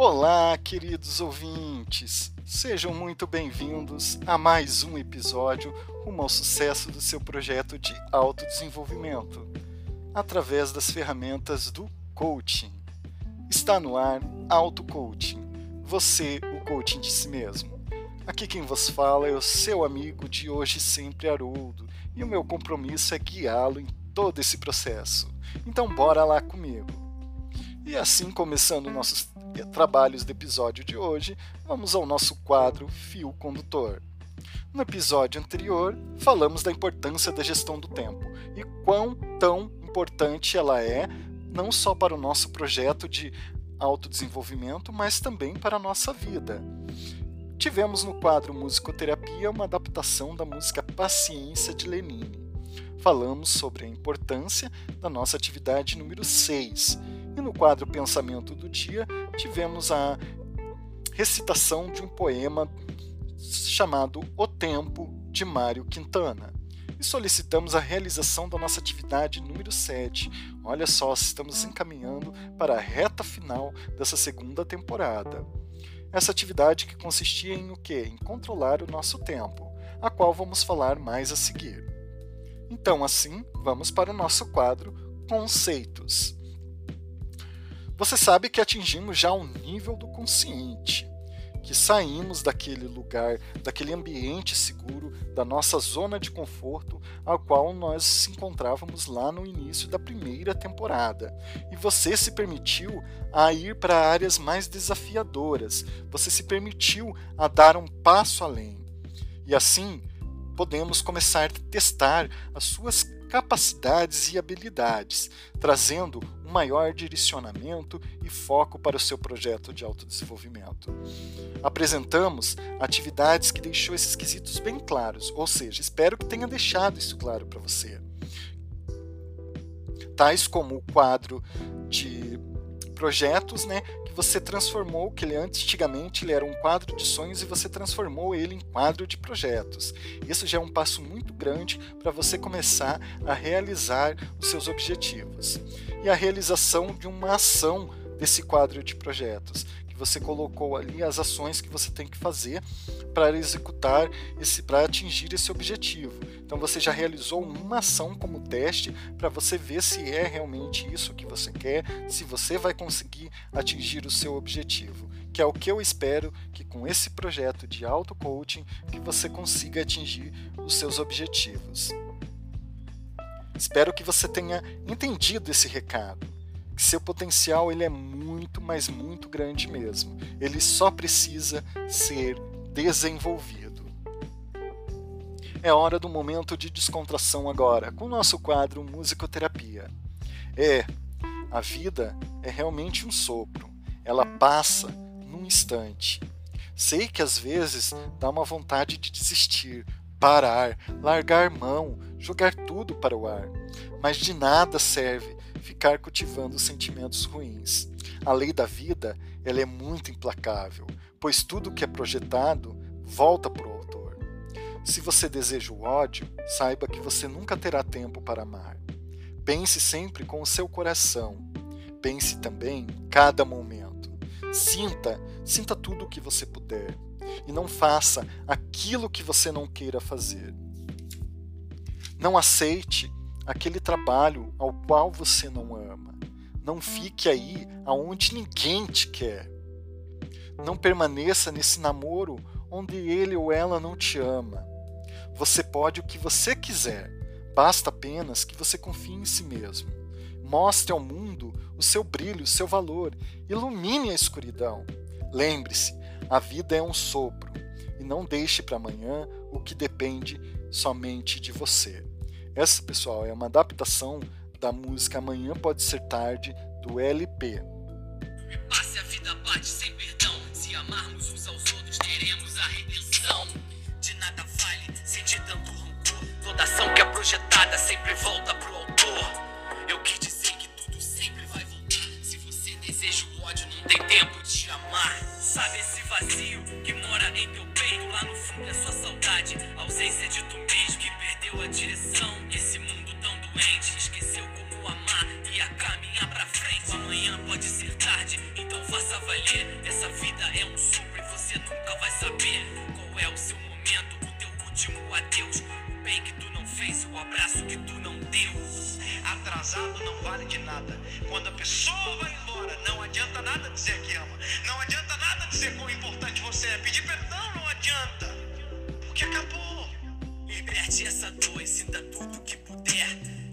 Olá, queridos ouvintes! Sejam muito bem-vindos a mais um episódio rumo ao sucesso do seu projeto de autodesenvolvimento, através das ferramentas do coaching. Está no ar Auto Coaching, você, o coaching de si mesmo. Aqui quem vos fala é o seu amigo de hoje sempre Haroldo, e o meu compromisso é guiá-lo em todo esse processo. Então bora lá comigo. E assim começando nossos trabalhos do episódio de hoje, vamos ao nosso quadro Fio Condutor. No episódio anterior, falamos da importância da gestão do tempo e quão tão importante ela é não só para o nosso projeto de autodesenvolvimento, mas também para a nossa vida. Tivemos no quadro Musicoterapia uma adaptação da música Paciência de Lenine. Falamos sobre a importância da nossa atividade número 6 e no quadro Pensamento do Dia, tivemos a recitação de um poema chamado O Tempo, de Mário Quintana. E solicitamos a realização da nossa atividade número 7. Olha só, estamos encaminhando para a reta final dessa segunda temporada. Essa atividade que consistia em o quê? Em controlar o nosso tempo, a qual vamos falar mais a seguir. Então, assim, vamos para o nosso quadro Conceitos. Você sabe que atingimos já o nível do consciente, que saímos daquele lugar, daquele ambiente seguro, da nossa zona de conforto, ao qual nós se encontrávamos lá no início da primeira temporada. E você se permitiu a ir para áreas mais desafiadoras, você se permitiu a dar um passo além. E assim, podemos começar a testar as suas capacidades e habilidades, trazendo um maior direcionamento e foco para o seu projeto de autodesenvolvimento. Apresentamos atividades que deixou esses quesitos bem claros, ou seja, espero que tenha deixado isso claro para você. Tais como o quadro de projetos, né, você transformou que ele antigamente ele era um quadro de sonhos e você transformou ele em quadro de projetos. Isso já é um passo muito grande para você começar a realizar os seus objetivos. E a realização de uma ação desse quadro de projetos você colocou ali as ações que você tem que fazer para executar esse para atingir esse objetivo. Então você já realizou uma ação como teste para você ver se é realmente isso que você quer, se você vai conseguir atingir o seu objetivo. Que é o que eu espero que com esse projeto de auto coaching que você consiga atingir os seus objetivos. Espero que você tenha entendido esse recado seu potencial ele é muito, mas muito grande mesmo. Ele só precisa ser desenvolvido. É hora do momento de descontração agora, com o nosso quadro Musicoterapia. É, a vida é realmente um sopro. Ela passa num instante. Sei que às vezes dá uma vontade de desistir, parar, largar mão, jogar tudo para o ar. Mas de nada serve ficar cultivando sentimentos ruins. A lei da vida ela é muito implacável, pois tudo que é projetado volta para o autor. Se você deseja o ódio, saiba que você nunca terá tempo para amar. Pense sempre com o seu coração. Pense também cada momento. Sinta, sinta tudo o que você puder. E não faça aquilo que você não queira fazer. Não aceite aquele trabalho ao qual você não ama. Não fique aí aonde ninguém te quer. Não permaneça nesse namoro onde ele ou ela não te ama. Você pode o que você quiser, basta apenas que você confie em si mesmo. Mostre ao mundo o seu brilho, o seu valor, ilumine a escuridão. Lembre-se, a vida é um sopro e não deixe para amanhã o que depende somente de você. Essa, pessoal, é uma adaptação da música Amanhã Pode Ser Tarde, do LP. Passe a vida bate sem perdão. Se amarmos uns aos outros, teremos a Essa vida é um sopro e você nunca vai saber qual é o seu momento, o teu último adeus. O bem que tu não fez, o abraço que tu não deu. Atrasado não vale de nada. Quando a pessoa vai embora, não adianta nada dizer que ama. Não adianta nada dizer quão importante você é. Pedir perdão não adianta, porque acabou. Liberte essa dor e sinta tudo que puder.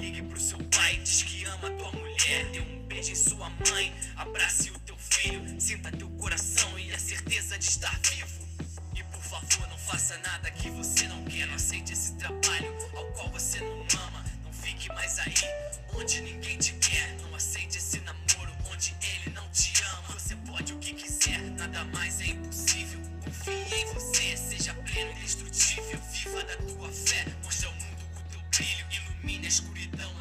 Ligue pro seu pai, diz que ama tua mulher. Dê um beijo em sua mãe, abrace o você não quer. Não aceite esse trabalho ao qual você não ama. Não fique mais aí, onde ninguém te quer. Não aceite esse namoro onde ele não te ama. Você pode o que quiser, nada mais é impossível. Confie em você, seja pleno e indestrutível. Viva da tua fé, mostra ao mundo o teu brilho. Ilumine a escuridão,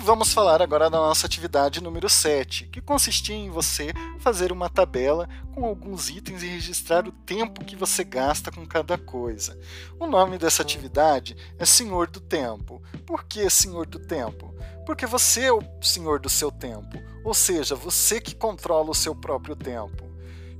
E vamos falar agora da nossa atividade número 7, que consistia em você fazer uma tabela com alguns itens e registrar o tempo que você gasta com cada coisa. O nome dessa atividade é Senhor do Tempo. Por que Senhor do Tempo? Porque você é o senhor do seu tempo, ou seja, você que controla o seu próprio tempo.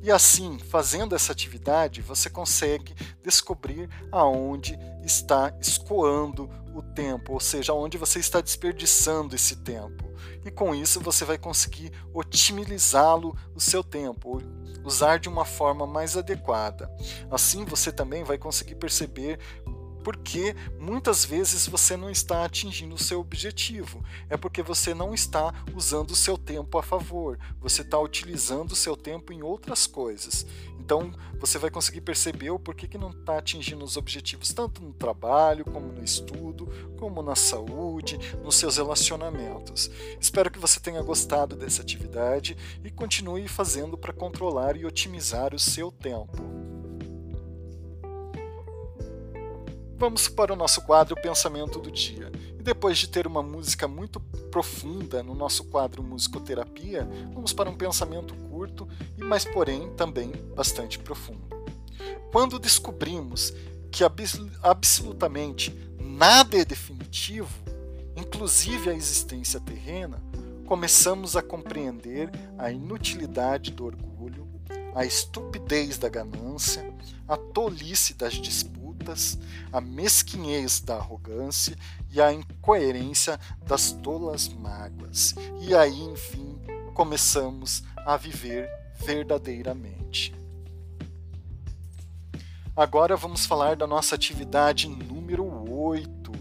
E assim, fazendo essa atividade, você consegue descobrir aonde está escoando o tempo, ou seja, onde você está desperdiçando esse tempo. E com isso você vai conseguir otimizá-lo o seu tempo, usar de uma forma mais adequada. Assim você também vai conseguir perceber porque muitas vezes você não está atingindo o seu objetivo. É porque você não está usando o seu tempo a favor, você está utilizando o seu tempo em outras coisas. Então você vai conseguir perceber o porquê que não está atingindo os objetivos, tanto no trabalho, como no estudo, como na saúde, nos seus relacionamentos. Espero que você tenha gostado dessa atividade e continue fazendo para controlar e otimizar o seu tempo. Vamos para o nosso quadro Pensamento do Dia. E depois de ter uma música muito profunda no nosso quadro Musicoterapia, vamos para um pensamento curto e mas porém também bastante profundo. Quando descobrimos que absolutamente nada é definitivo, inclusive a existência terrena, começamos a compreender a inutilidade do orgulho, a estupidez da ganância, a tolice das disputas a mesquinhez da arrogância e a incoerência das tolas mágoas. E aí, enfim, começamos a viver verdadeiramente. Agora vamos falar da nossa atividade número 8.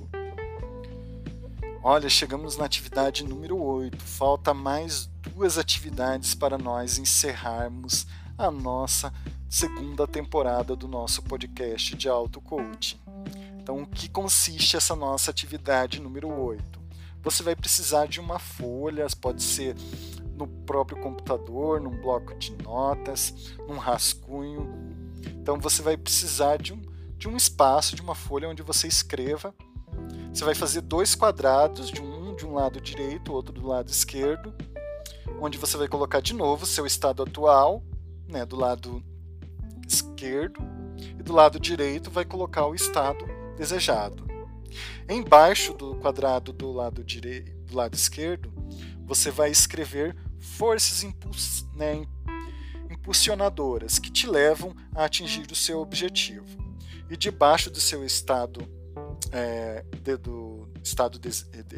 Olha, chegamos na atividade número 8. Falta mais duas atividades para nós encerrarmos a nossa segunda temporada do nosso podcast de auto coaching. Então, o que consiste essa nossa atividade número 8? Você vai precisar de uma folha, pode ser no próprio computador, num bloco de notas, num rascunho. Então, você vai precisar de um, de um espaço, de uma folha onde você escreva. Você vai fazer dois quadrados, de um de um lado direito, outro do lado esquerdo, onde você vai colocar de novo seu estado atual, né, do lado esquerdo e do lado direito vai colocar o estado desejado. Embaixo do quadrado do lado direito, do lado esquerdo, você vai escrever forças impuls, né, impulsionadoras que te levam a atingir o seu objetivo. E debaixo do seu estado é, de, do estado de, de,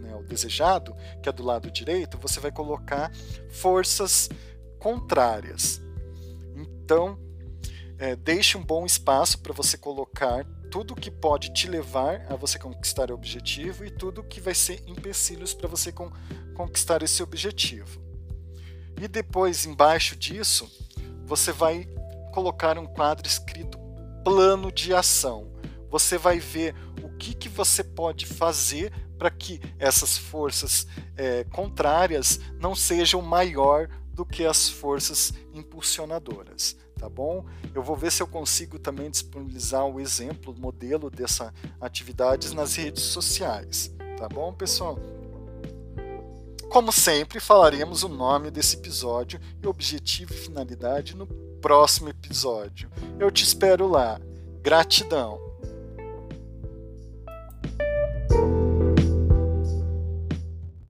né, o desejado, que é do lado direito, você vai colocar forças contrárias. Então, é, deixe um bom espaço para você colocar tudo que pode te levar a você conquistar o objetivo e tudo que vai ser empecilhos para você con conquistar esse objetivo. E depois, embaixo disso, você vai colocar um quadro escrito plano de ação. Você vai ver o que, que você pode fazer para que essas forças é, contrárias não sejam maior do que as forças impulsionadoras, tá bom? Eu vou ver se eu consigo também disponibilizar o exemplo, o modelo dessa atividades nas redes sociais, tá bom, pessoal? Como sempre, falaremos o nome desse episódio e objetivo e finalidade no próximo episódio. Eu te espero lá. Gratidão.